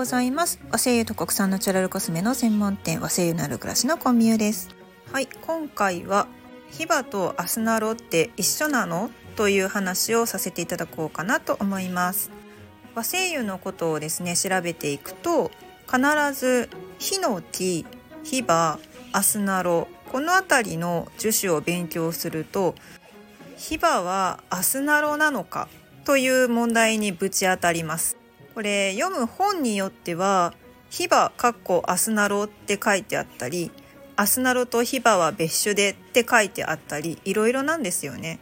ございます。和製油と国産ナチュラルコスメの専門店和製油のある暮らしのコンビューです。はい今回はヒバとアスナロって一緒なのという話をさせていただこうかなと思います。和製油のことをですね調べていくと必ずヒノキ、ヒバ、アスナロこの辺りの樹種を勉強するとヒバはアスナロなのかという問題にぶち当たります。これ読む本によってはヒバかっこアスナロって書いてあったりアスナロとヒバは別種でって書いてあったりいろいろなんですよね。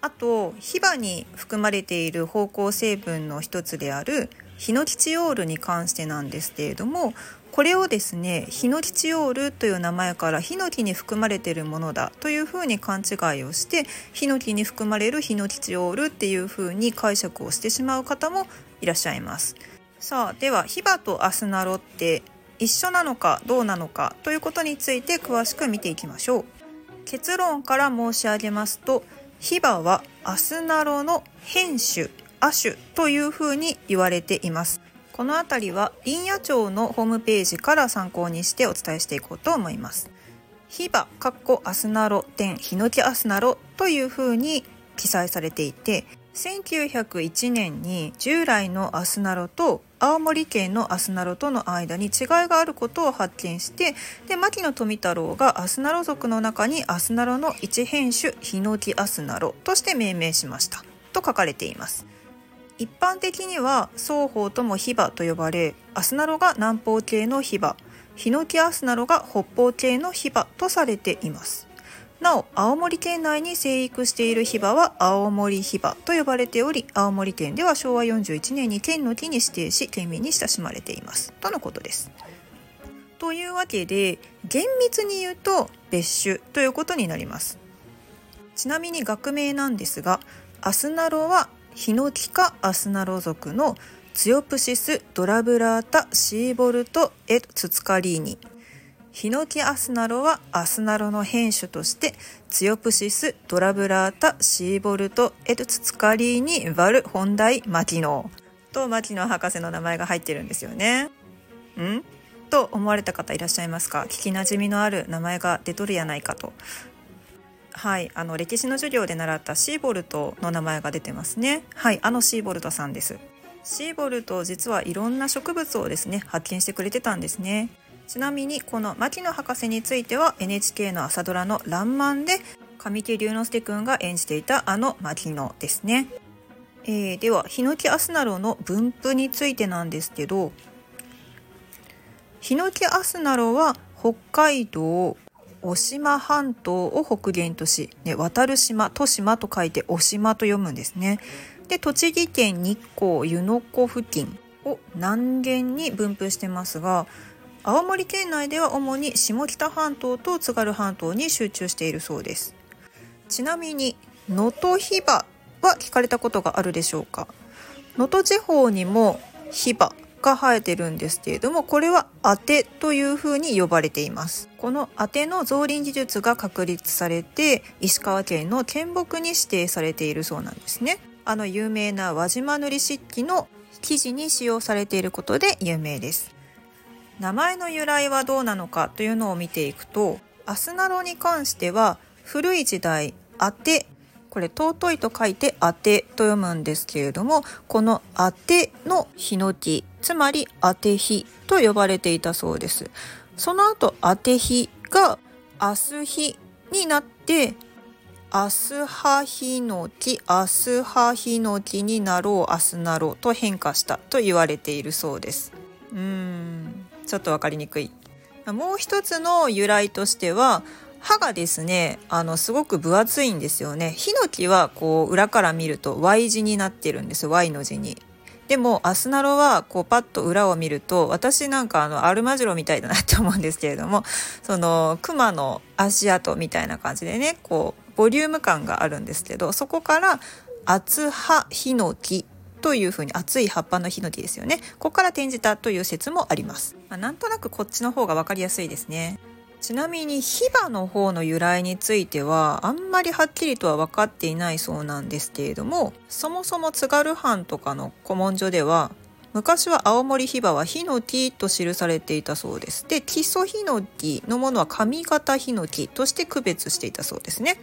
あとヒバに含まれている芳香成分の一つであるヒノキチオールに関してなんですけれどもこれをですねヒノキチオールという名前からヒノキに含まれているものだというふうに勘違いをしてヒノキに含まれるヒノキチオールっていうふうに解釈をしてしまう方もいらっしゃいます。さあではヒバとアスナロって一緒なのかどうなのかということについて詳しく見ていきましょう。結論から申し上げますとヒバはアスナロの変種亜種というふうに言われています。この辺りは林野庁のホームページから参考にしてお伝えしていこうと思います。ヒバかっこアスナロ点ヒノキアスナロというふうに記載されていて1901年に従来のアスナロと青森県のアスナロとの間に違いがあることを発見してで牧野富太郎がアスナロ属の中にアスナロの一変種ヒノキアスナロとして命名しましたと書かれています。一般的には双方ともヒバと呼ばれアスナロが南方系のヒバヒノキアスナロが北方系のヒバとされていますなお青森県内に生育しているヒバは青森ヒバと呼ばれており青森県では昭和41年に県の木に指定し県民に親しまれています。とのことです。というわけで厳密に言うと別種ということになります。ちなみに学名なんですがアスナロはヒノキ科アスナロ属のツヨプシス・ドラブラータ・シーボルト・エ・ツツカリーニヒノキアスナロはアスナロの変種としてツヨプシス・ドラブラータ・シーボルト・エツツカリーニ・バル・本大・マキノとマキノ博士の名前が入ってるんですよね。ん？と思われた方いらっしゃいますか？聞きなじみのある名前が出とるやないかとはい、あの歴史の授業で習ったシーボルトの名前が出てますね。はい、あのシーボルトさんです。シーボルト実はいろんな植物をですね発見してくれてたんですね。ちなみにこの牧野博士については NHK の朝ドラの「らんまん」で神木隆之介くんが演じていたあの牧野ですね。えー、ではヒノキアスナロの分布についてなんですけどヒノキアスナロは北海道渡島半島を北限とし、ね、渡る島、豊島と書いて渡島と読むんですね。で、栃木県日光湯の湖付近を南限に分布してますが、青森県内では主に下北半島と津軽半島に集中しているそうです。ちなみに、能登ヒバは聞かれたことがあるでしょうか？能登地方にもヒバが生えてるんですけれどもこれは当てというふうに呼ばれています。この当ての造林技術が確立されて石川県の県木に指定されているそうなんですね。あの有名な輪島塗漆器の生地に使用されていることで有名です。名前の由来はどうなのかというのを見ていくとアスナロに関しては古い時代当てこれ尊いと書いて当てと読むんですけれどもこの当てのヒノキつまり当て火と呼ばれていたそうです。その後当て火がアスヒになってアスハヒノキアスハヒノキになろうアスナロと変化したと言われているそうです。うん。ちょっと分かりにくい。もう一つの由来としては歯がですねあのすごく分厚いんですよね。ヒノキはこう裏から見ると Y 字になってるんです Y の字に。でもアスナロはこうパッと裏を見ると私なんかあのアルマジロみたいだなって思うんですけれどもそのクマの足跡みたいな感じでねこうボリューム感があるんですけどそこから厚葉ヒノキというふうに熱い葉っぱのヒノキですよね。ここから転じたという説もあります、まあ、なんとなくこっちの方が分かりやすいですね。ちなみにヒバの方の由来についてはあんまりはっきりとは分かっていないそうなんですけれどもそもそも津軽藩とかの古文書では昔は青森ヒバはヒノキと記されていたそうです。で基礎ヒノキのものは上型ヒノキとして区別していたそうですね。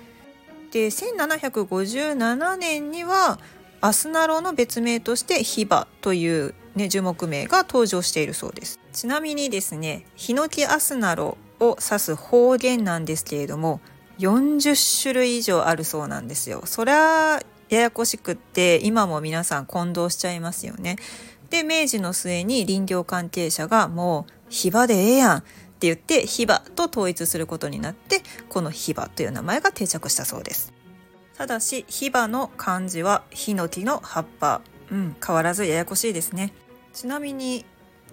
で1757年にはアスナロの別名としてヒバというね樹木名が登場しているそうです。ちなみにですねヒノキアスナロを指す方言なんですけれども40種類以上あるそうなんですよ。そりゃややこしくって今も皆さん混同しちゃいますよね。で明治の末に林業関係者がもうヒバでええやんって言ってヒバと統一することになってこのヒバという名前が定着したそうです。ただしヒバの漢字はヒノキの葉っぱ。うん変わらずややこしいですね。ちなみに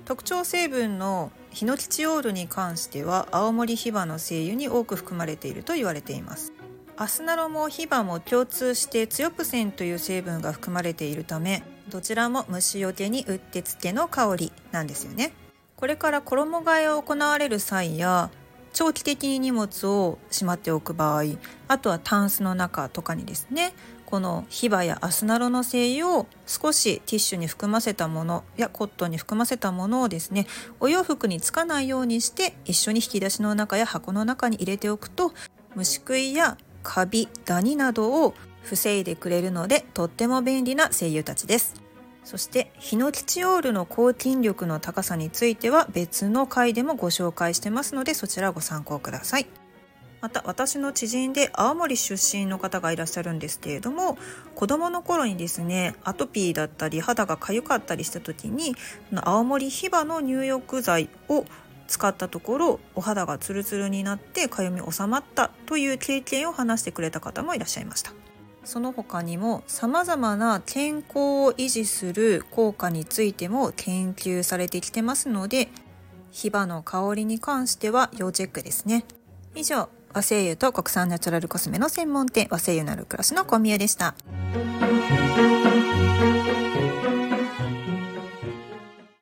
特徴成分のヒノキチオールに関しては青森ヒバの精油に多く含まれていると言われています。アスナロもヒバも共通してツヨプセンという成分が含まれているためどちらも虫よけにうってつけの香りなんですよね。これから衣替えを行われる際や長期的に荷物をしまっておく場合あとはタンスの中とかにですねこのヒバやアスナロの精油を少しティッシュに含ませたものやコットンに含ませたものをですねお洋服につかないようにして一緒に引き出しの中や箱の中に入れておくと虫食いやカビダニなどを防いでくれるのでとっても便利な精油たちです。そしてヒノキチオールの抗菌力の高さについては別の回でもご紹介してますのでそちらご参考ください。また私の知人で青森出身の方がいらっしゃるんですけれども子どもの頃にですねアトピーだったり肌が痒かったりした時に青森ヒバの入浴剤を使ったところお肌がツルツルになってかゆみ収まったという経験を話してくれた方もいらっしゃいました。その他にも様々な健康を維持する効果についても研究されてきてますのでヒバの香りに関しては要チェックですね。以上和製油と国産ナチュラルコスメの専門店和製油なる暮らしの小宮でした。